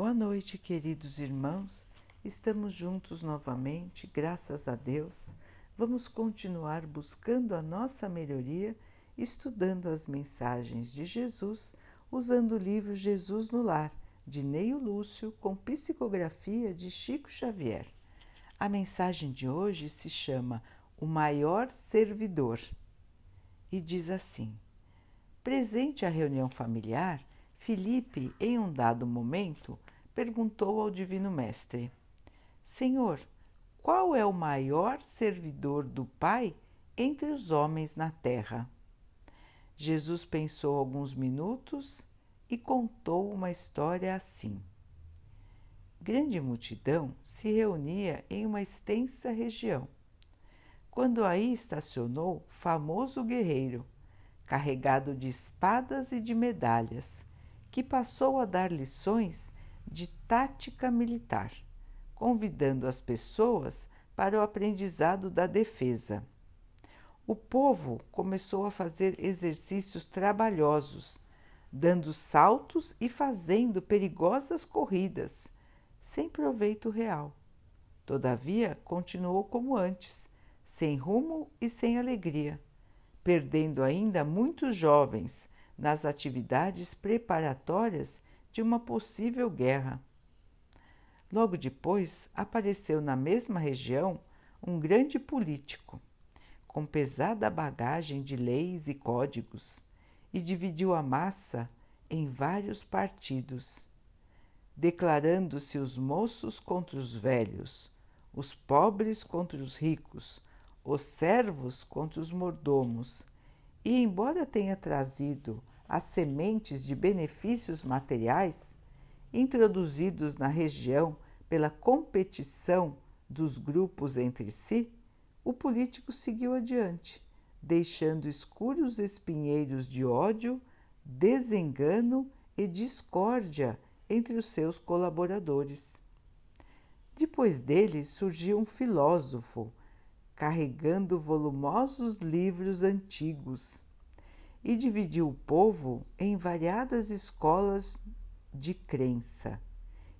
Boa noite, queridos irmãos. Estamos juntos novamente, graças a Deus. Vamos continuar buscando a nossa melhoria, estudando as mensagens de Jesus, usando o livro Jesus no Lar, de Neio Lúcio, com psicografia de Chico Xavier. A mensagem de hoje se chama O Maior Servidor e diz assim: Presente à reunião familiar, Filipe, em um dado momento, perguntou ao Divino Mestre: Senhor, qual é o maior servidor do Pai entre os homens na terra? Jesus pensou alguns minutos e contou uma história assim. Grande multidão se reunia em uma extensa região. Quando aí estacionou famoso guerreiro, carregado de espadas e de medalhas, que passou a dar lições de tática militar, convidando as pessoas para o aprendizado da defesa. O povo começou a fazer exercícios trabalhosos, dando saltos e fazendo perigosas corridas, sem proveito real. Todavia, continuou como antes, sem rumo e sem alegria, perdendo ainda muitos jovens nas atividades preparatórias de uma possível guerra. Logo depois, apareceu na mesma região um grande político, com pesada bagagem de leis e códigos, e dividiu a massa em vários partidos, declarando-se os moços contra os velhos, os pobres contra os ricos, os servos contra os mordomos, e, embora tenha trazido as sementes de benefícios materiais introduzidos na região pela competição dos grupos entre si, o político seguiu adiante, deixando escuros espinheiros de ódio, desengano e discórdia entre os seus colaboradores. Depois dele surgiu um filósofo, carregando volumosos livros antigos e dividiu o povo em variadas escolas de crença,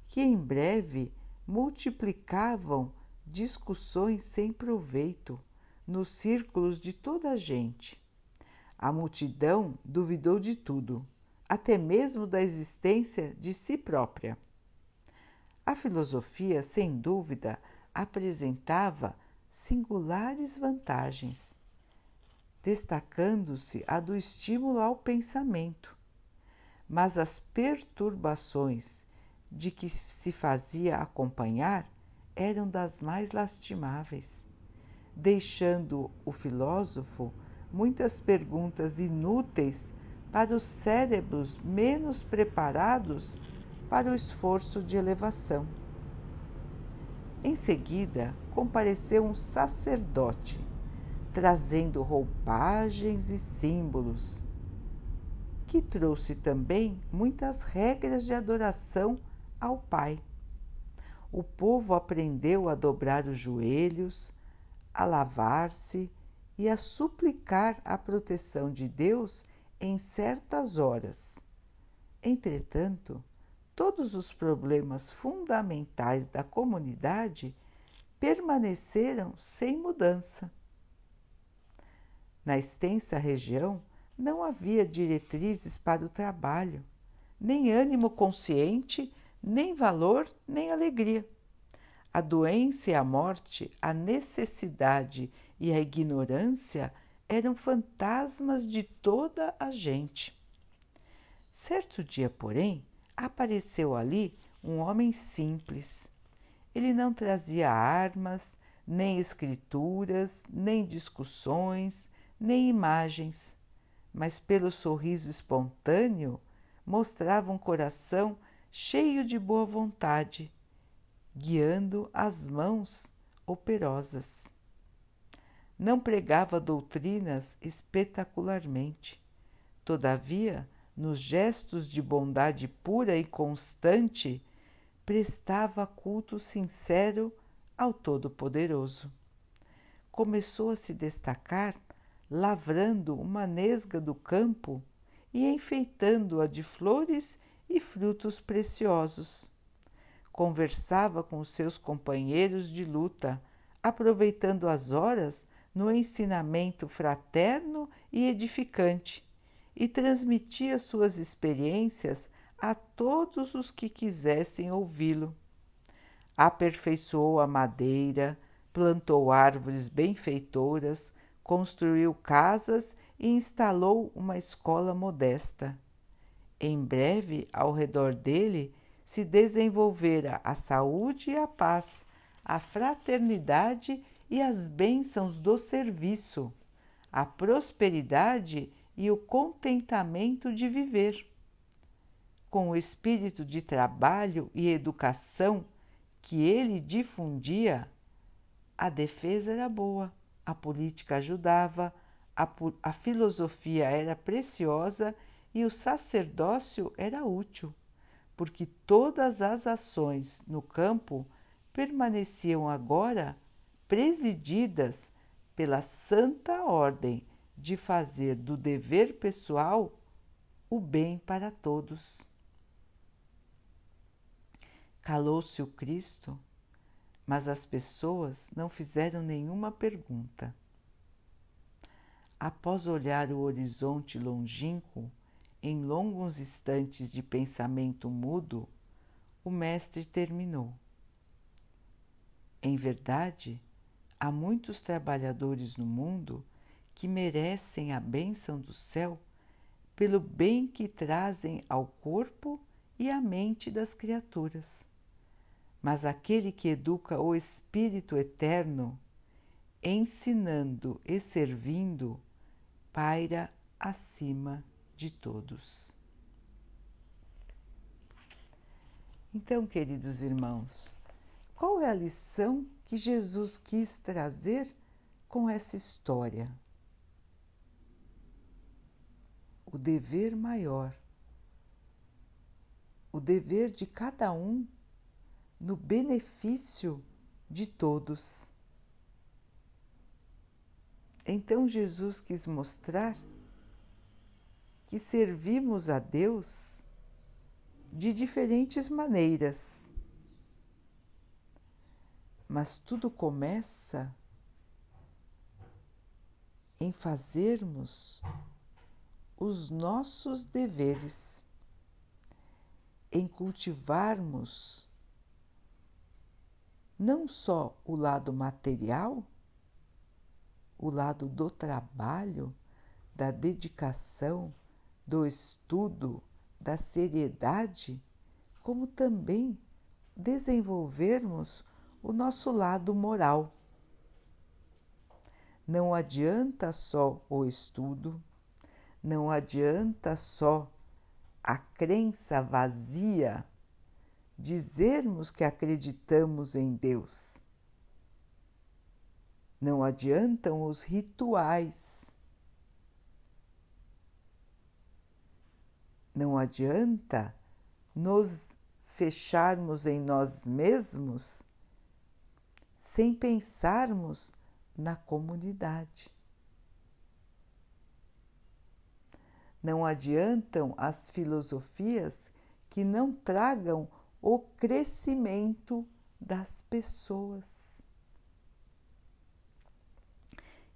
que em breve multiplicavam discussões sem proveito nos círculos de toda a gente. A multidão duvidou de tudo, até mesmo da existência de si própria. A filosofia, sem dúvida, apresentava singulares vantagens destacando-se a do estímulo ao pensamento. Mas as perturbações de que se fazia acompanhar eram das mais lastimáveis, deixando o filósofo muitas perguntas inúteis para os cérebros menos preparados para o esforço de elevação. Em seguida, compareceu um sacerdote trazendo roupagens e símbolos, que trouxe também muitas regras de adoração ao Pai. O povo aprendeu a dobrar os joelhos, a lavar-se e a suplicar a proteção de Deus em certas horas. Entretanto, todos os problemas fundamentais da comunidade permaneceram sem mudança. Na extensa região não havia diretrizes para o trabalho, nem ânimo consciente, nem valor, nem alegria. A doença e a morte, a necessidade e a ignorância eram fantasmas de toda a gente. Certo dia, porém, apareceu ali um homem simples. Ele não trazia armas, nem escrituras, nem discussões, nem imagens, mas pelo sorriso espontâneo mostrava um coração cheio de boa vontade, guiando as mãos operosas. Não pregava doutrinas espetacularmente, todavia, nos gestos de bondade pura e constante, prestava culto sincero ao Todo-Poderoso. Começou a se destacar lavrando uma nesga do campo e enfeitando-a de flores e frutos preciosos. conversava com os seus companheiros de luta, aproveitando as horas no ensinamento fraterno e edificante, e transmitia suas experiências a todos os que quisessem ouvi-lo. Aperfeiçoou a madeira, plantou árvores benfeitoras, construiu casas e instalou uma escola modesta. Em breve, ao redor dele, se desenvolvera a saúde e a paz, a fraternidade e as bênçãos do serviço, a prosperidade e o contentamento de viver. Com o espírito de trabalho e educação que ele difundia, a defesa era boa, a política ajudava, a, a filosofia era preciosa e o sacerdócio era útil porque todas as ações no campo permaneciam agora presididas pela santa ordem de fazer do dever pessoal o bem para todos. Calou-se o Cristo, mas as pessoas não fizeram nenhuma pergunta. Após olhar o horizonte longínquo, em longos instantes de pensamento mudo, o Mestre terminou. Em verdade, há muitos trabalhadores no mundo que merecem a bênção do céu pelo bem que trazem ao corpo e à mente das criaturas. Mas aquele que educa o Espírito Eterno, ensinando e servindo, paira acima de todos. Então, queridos irmãos, qual é a lição que Jesus quis trazer com essa história? O dever maior, o dever de cada um no benefício de todos. Então Jesus quis mostrar que servimos a Deus de diferentes maneiras. Mas tudo começa em fazermos os nossos deveres, em cultivarmos não só o lado material, o lado do trabalho, da dedicação, do estudo, da seriedade, como também desenvolvermos o nosso lado moral. Não adianta só o estudo, não adianta só a crença vazia, dizermos que acreditamos em Deus. Não adiantam os rituais, Não adianta nos fecharmos em nós mesmos sem pensarmos na comunidade. Não adiantam as filosofias que não tragam o crescimento das pessoas.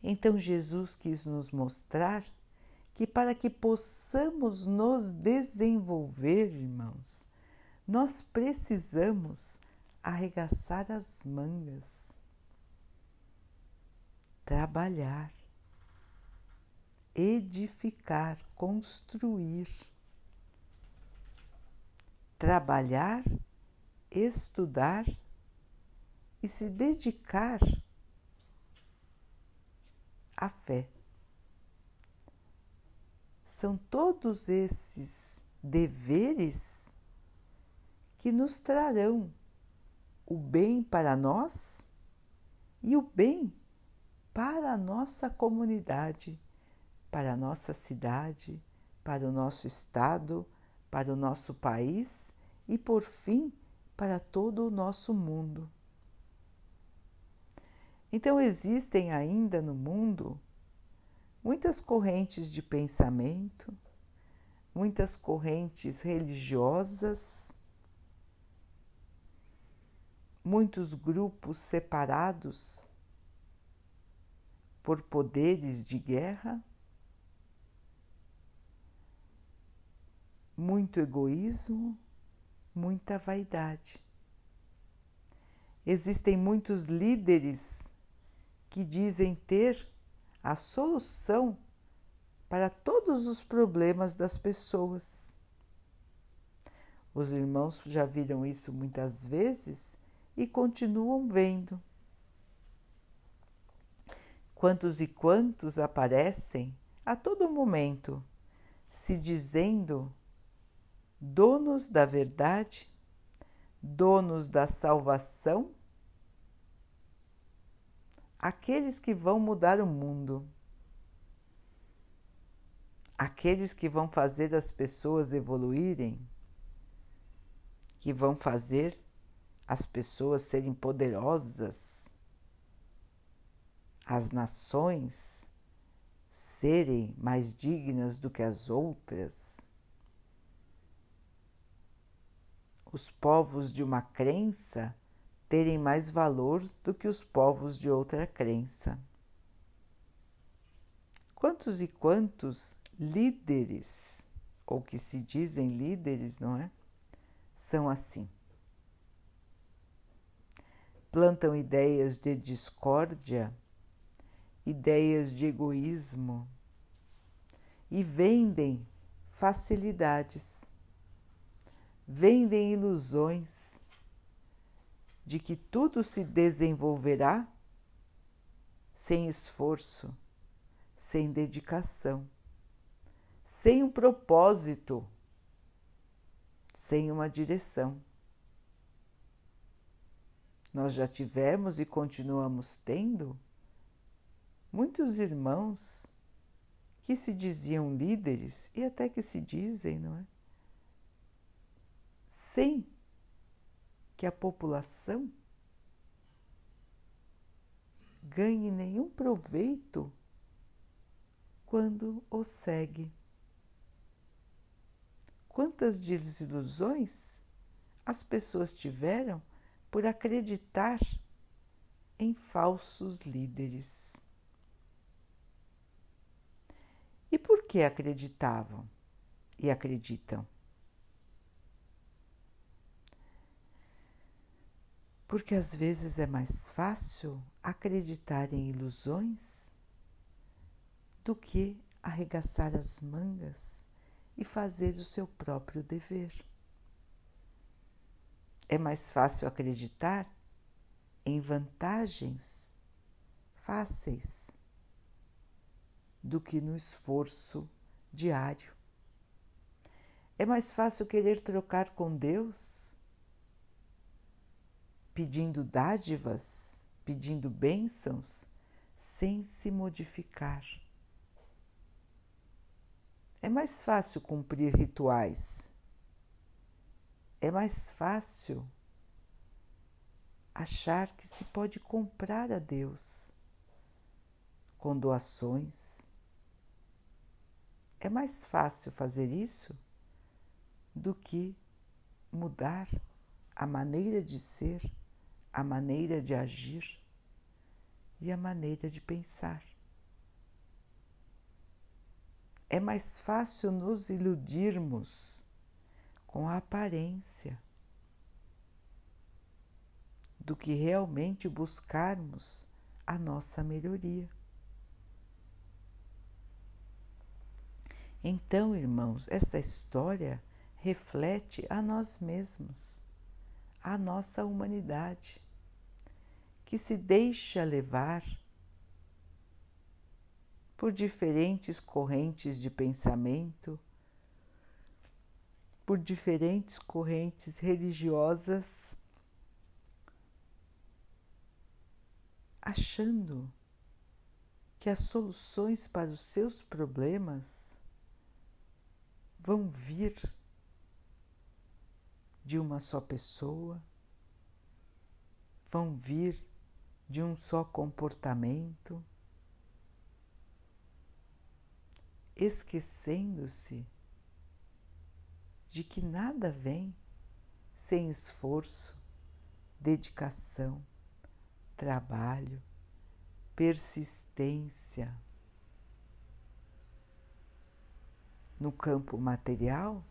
Então Jesus quis nos mostrar que para que possamos nos desenvolver, irmãos, nós precisamos arregaçar as mangas, trabalhar, edificar, construir, trabalhar, estudar e se dedicar à fé. São todos esses deveres que nos trarão o bem para nós e o bem para a nossa comunidade, para a nossa cidade, para o nosso estado, para o nosso país e, por fim, para todo o nosso mundo. Então, existem ainda no mundo muitas correntes de pensamento, muitas correntes religiosas muitos grupos separados por poderes de guerra, muito egoísmo, muita vaidade. Existem muitos líderes que dizem ter a solução para todos os problemas das pessoas. Os irmãos já viram isso muitas vezes e continuam vendo. Quantos e quantos aparecem a todo momento se dizendo donos da verdade, donos da salvação, aqueles que vão mudar o mundo, aqueles que vão fazer as pessoas evoluírem, que vão fazer as pessoas serem poderosas, as nações serem mais dignas do que as outras os povos de uma crença terem mais valor do que os povos de outra crença. Quantos e quantos líderes, ou que se dizem líderes, não é? São assim. Plantam ideias de discórdia, ideias de egoísmo e vendem facilidades vendem ilusões de que tudo se desenvolverá sem esforço, sem dedicação, sem um propósito, sem uma direção. Nós já tivemos e continuamos tendo muitos irmãos que se diziam líderes e até que se dizem, não é? Sem que a população ganhe nenhum proveito quando o segue. Quantas desilusões as pessoas tiveram por acreditar em falsos líderes. E por que acreditavam e acreditam? Porque às vezes é mais fácil acreditar em ilusões do que arregaçar as mangas e fazer o seu próprio dever. É mais fácil acreditar em vantagens fáceis do que no esforço diário. É mais fácil querer trocar com Deus pedindo dádivas, pedindo bênçãos, sem se modificar. É mais fácil cumprir rituais. É mais fácil achar que se pode comprar a Deus com doações. É mais fácil fazer isso do que mudar a maneira de ser a maneira de agir e a maneira de pensar. É mais fácil nos iludirmos com a aparência do que realmente buscarmos a nossa melhoria. Então, irmãos, essa história reflete a nós mesmos, a nossa humanidade que se deixa levar por diferentes correntes de pensamento, por diferentes correntes religiosas, achando que as soluções para os seus problemas vão vir de uma só pessoa, vão vir de um só comportamento, esquecendo-se de que nada vem sem esforço, dedicação, trabalho, persistência. No campo material,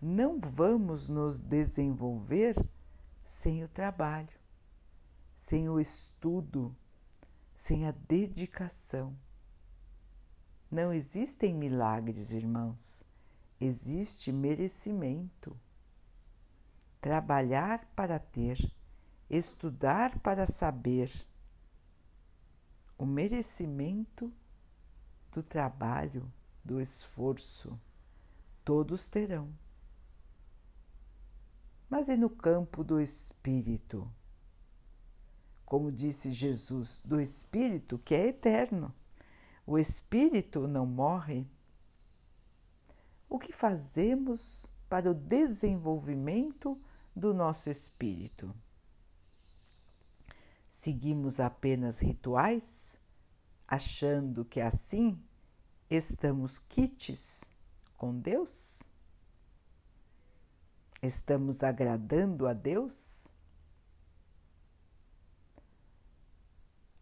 não vamos nos desenvolver sem o trabalho, sem o estudo, sem a dedicação. Não existem milagres, irmãos, existe merecimento. Trabalhar para ter, estudar para saber. O merecimento do trabalho, do esforço, todos terão. Mas e no campo do espírito? Como disse Jesus, do espírito que é eterno. O espírito não morre. O que fazemos para o desenvolvimento do nosso espírito? Seguimos apenas rituais, achando que assim estamos quites com Deus? Estamos agradando a Deus?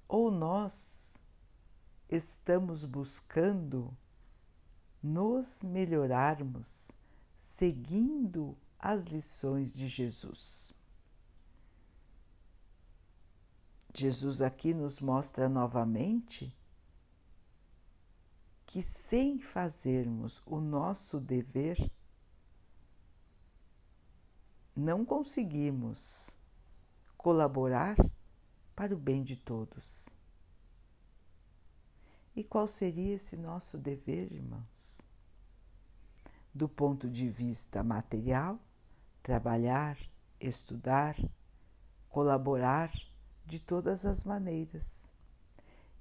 Ou nós estamos buscando nos melhorarmos seguindo as lições de Jesus? Jesus aqui nos mostra novamente que sem fazermos o nosso dever, não conseguimos colaborar para o bem de todos. E qual seria esse nosso dever, irmãos? Do ponto de vista material, trabalhar, estudar, colaborar de todas as maneiras.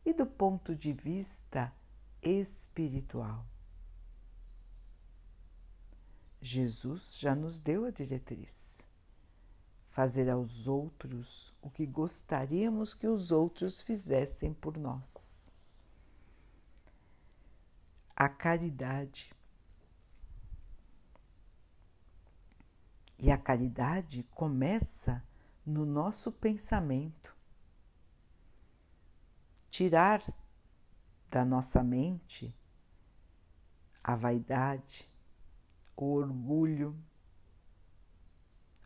E do ponto de vista espiritual, Jesus já nos deu a diretriz. Fazer aos outros o que gostaríamos que os outros fizessem por nós. A caridade. E a caridade começa no nosso pensamento. Tirar da nossa mente a vaidade, o orgulho,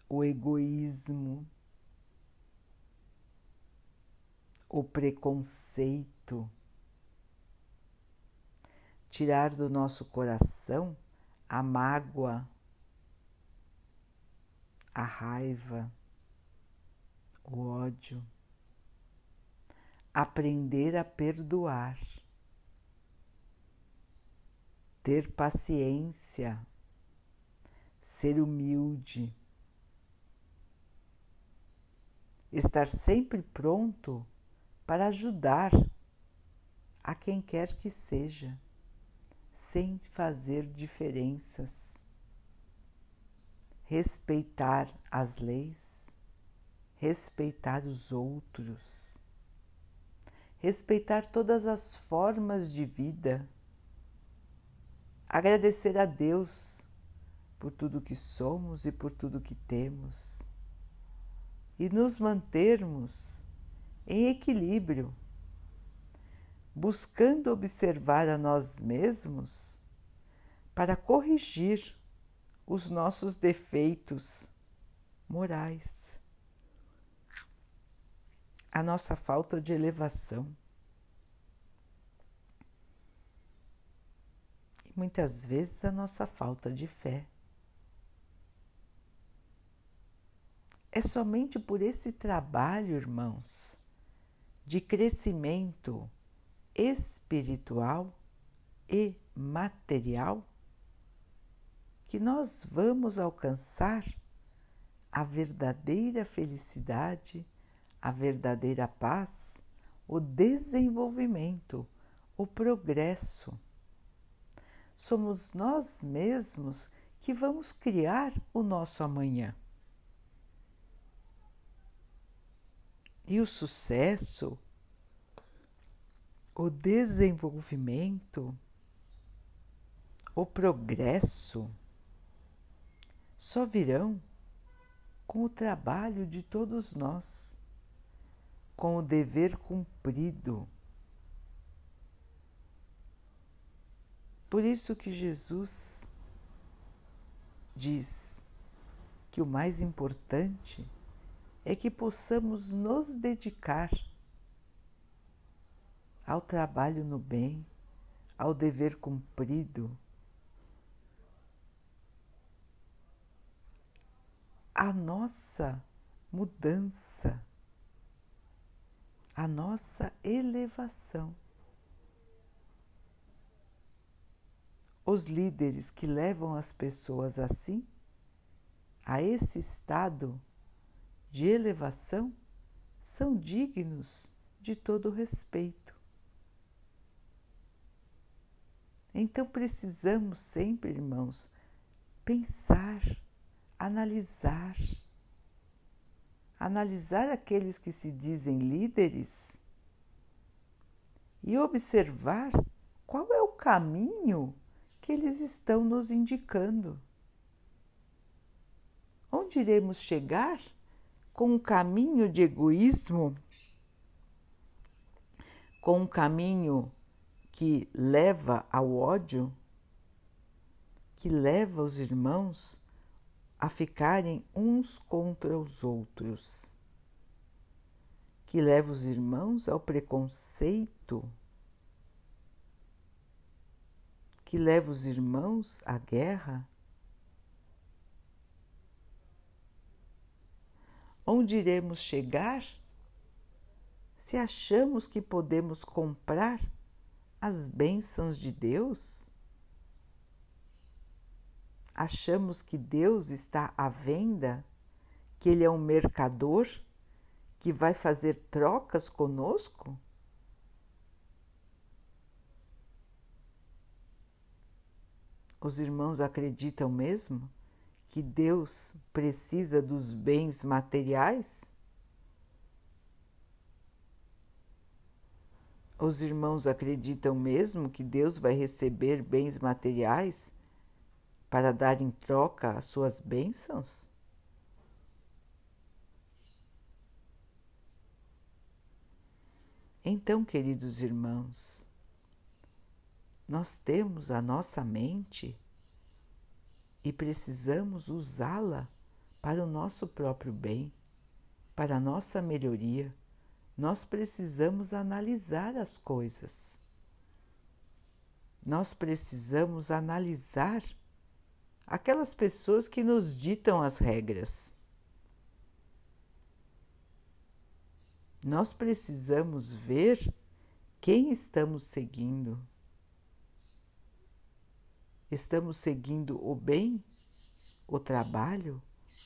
o egoísmo, o preconceito, tirar do nosso coração a mágoa, a raiva, o ódio, aprender a perdoar, ter paciência. Ser humilde, estar sempre pronto para ajudar a quem quer que seja, sem fazer diferenças, respeitar as leis, respeitar os outros, respeitar todas as formas de vida, agradecer a Deus por tudo que somos e por tudo que temos, e nos mantermos em equilíbrio, buscando observar a nós mesmos para corrigir os nossos defeitos morais, a nossa falta de elevação. E muitas vezes a nossa falta de fé. É somente por esse trabalho, irmãos, de crescimento espiritual e material que nós vamos alcançar a verdadeira felicidade, a verdadeira paz, o desenvolvimento, o progresso. Somos nós mesmos que vamos criar o nosso amanhã. E o sucesso, o desenvolvimento, o progresso só virão com o trabalho de todos nós, com o dever cumprido. Por isso que Jesus diz que o mais importante é que possamos nos dedicar ao trabalho no bem, ao dever cumprido, a nossa mudança, a nossa elevação. Os líderes que levam as pessoas assim, a esse estado de elevação, são dignos de todo respeito. Então precisamos sempre, irmãos, pensar, analisar, analisar aqueles que se dizem líderes e observar qual é o caminho que eles estão nos indicando. Onde iremos chegar com um caminho de egoísmo, com um caminho que leva ao ódio, que leva os irmãos a ficarem uns contra os outros, que leva os irmãos ao preconceito, que leva os irmãos à guerra. Onde iremos chegar se achamos que podemos comprar as bênçãos de Deus? Achamos que Deus está à venda, que Ele é um mercador que vai fazer trocas conosco? Os irmãos acreditam mesmo que Deus precisa dos bens materiais? Os irmãos acreditam mesmo que Deus vai receber bens materiais para dar em troca as suas bênçãos? Então, queridos irmãos, nós temos a nossa mente e precisamos usá-la para o nosso próprio bem, para a nossa melhoria nós precisamos analisar as coisas. Nós precisamos analisar aquelas pessoas que nos ditam as regras. Nós precisamos ver quem estamos seguindo. Estamos seguindo o bem, o trabalho,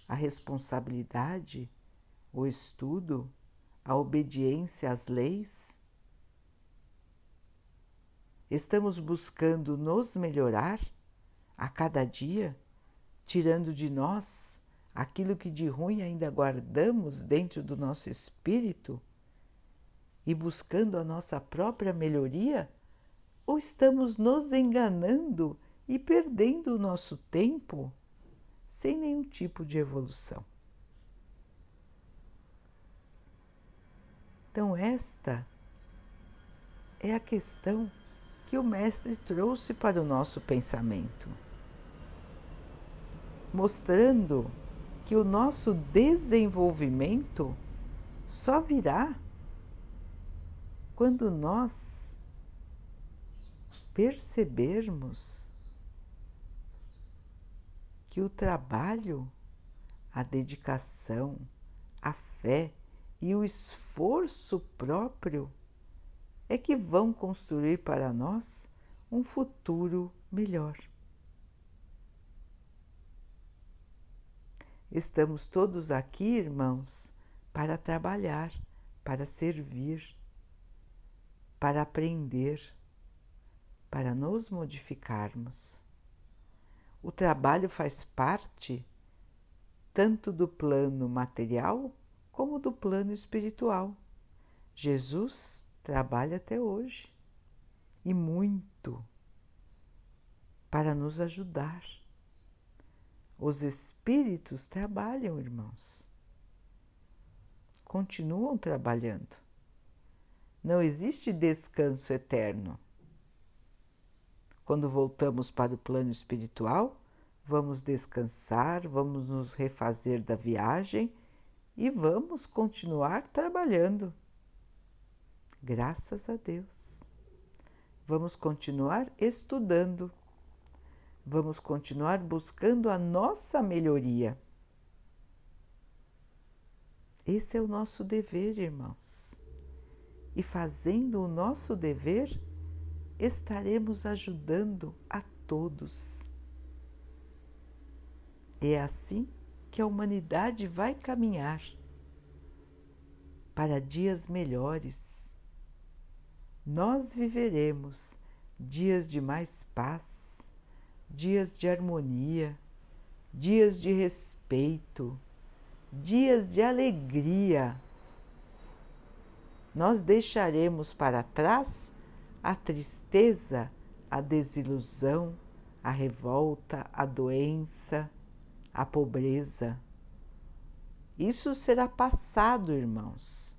a responsabilidade, o estudo? a obediência às leis? Estamos buscando nos melhorar a cada dia, tirando de nós aquilo que de ruim ainda guardamos dentro do nosso espírito e buscando a nossa própria melhoria? Ou estamos nos enganando e perdendo o nosso tempo sem nenhum tipo de evolução? Então, esta é a questão que o Mestre trouxe para o nosso pensamento, mostrando que o nosso desenvolvimento só virá quando nós percebermos que o trabalho, a dedicação, a fé e o esforço próprio é que vão construir para nós um futuro melhor. Estamos todos aqui, irmãos, para trabalhar, para servir, para aprender, para nos modificarmos. O trabalho faz parte tanto do plano material como do plano espiritual. Jesus trabalha até hoje e muito para nos ajudar Os espíritos trabalham, irmãos. Continuam trabalhando. Não existe descanso eterno. Quando voltamos para o plano espiritual, vamos descansar, vamos nos refazer da viagem e vamos continuar trabalhando. Graças a Deus. Vamos continuar estudando. Vamos continuar buscando a nossa melhoria. Esse é o nosso dever, irmãos. E fazendo o nosso dever, estaremos ajudando a todos. É assim que a humanidade vai caminhar para dias melhores. Nós viveremos dias de mais paz, dias de harmonia, dias de respeito, dias de alegria. Nós deixaremos para trás a tristeza, a desilusão, a revolta, a doença, a pobreza. Isso será passado, irmãos.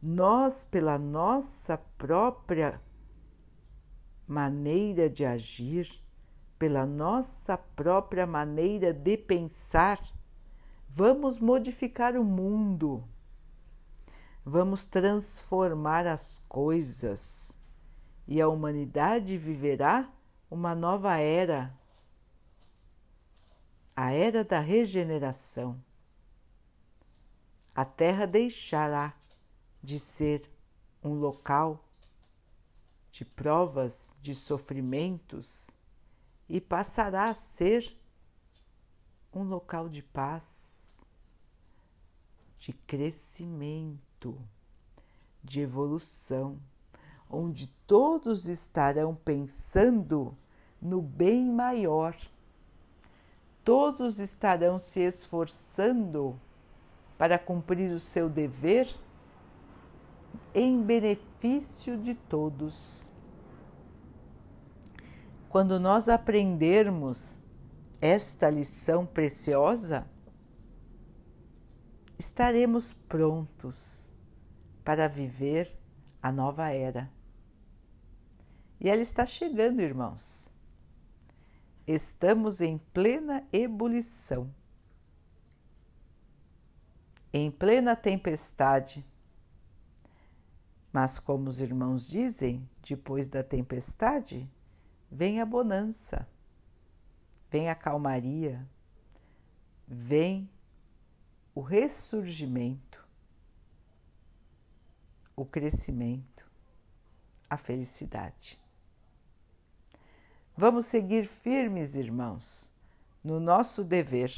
Nós, pela nossa própria maneira de agir, pela nossa própria maneira de pensar, vamos modificar o mundo, vamos transformar as coisas e a humanidade viverá uma nova era, a era da regeneração. A Terra deixará de ser um local de provas, de sofrimentos e passará a ser um local de paz, de crescimento, de evolução onde todos estarão pensando no bem maior, todos estarão se esforçando para cumprir o seu dever em benefício de todos. Quando nós aprendermos esta lição preciosa, estaremos prontos para viver a nova era e ela está chegando, irmãos. Estamos em plena ebulição, em plena tempestade. Mas, como os irmãos dizem, depois da tempestade vem a bonança, vem a calmaria, vem o ressurgimento, o crescimento, a felicidade. Vamos seguir firmes, irmãos, no nosso dever,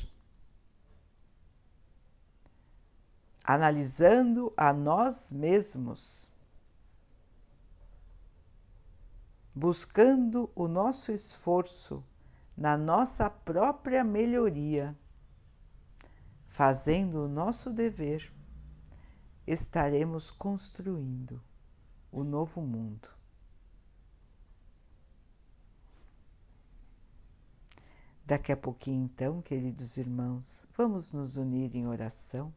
analisando a nós mesmos, buscando o nosso esforço na nossa própria melhoria, fazendo o nosso dever, estaremos construindo o novo mundo. Daqui a pouquinho, então, queridos irmãos, vamos nos unir em oração,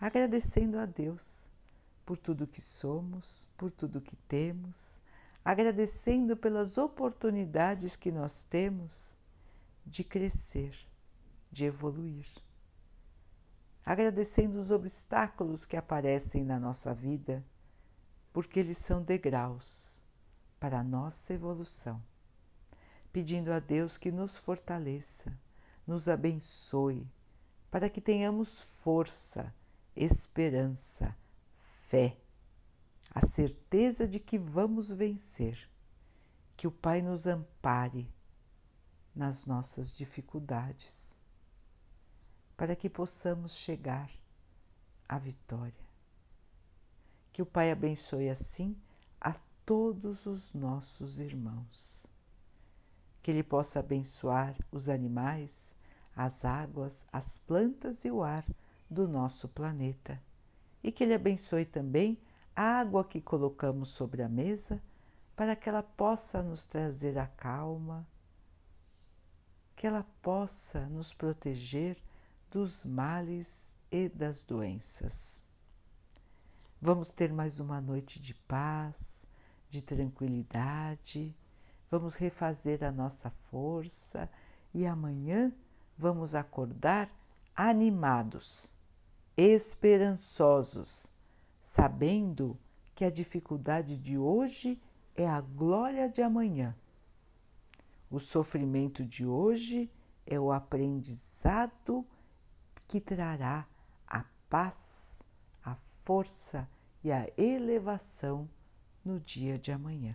agradecendo a Deus por tudo que somos, por tudo que temos, agradecendo pelas oportunidades que nós temos de crescer, de evoluir, agradecendo os obstáculos que aparecem na nossa vida, porque eles são degraus para a nossa evolução pedindo a Deus que nos fortaleça, nos abençoe, para que tenhamos força, esperança, fé, a certeza de que vamos vencer, que o Pai nos ampare nas nossas dificuldades, para que possamos chegar à vitória. Que o Pai abençoe assim a todos os nossos irmãos que Ele possa abençoar os animais, as águas, as plantas e o ar do nosso planeta. E que Ele abençoe também a água que colocamos sobre a mesa, para que ela possa nos trazer a calma que ela possa nos proteger dos males e das doenças. Vamos ter mais uma noite de paz, de tranquilidade, vamos refazer a nossa força e amanhã vamos acordar animados, esperançosos, sabendo que a dificuldade de hoje é a glória de amanhã. O sofrimento de hoje é o aprendizado que trará a paz, a força e a elevação no dia de amanhã.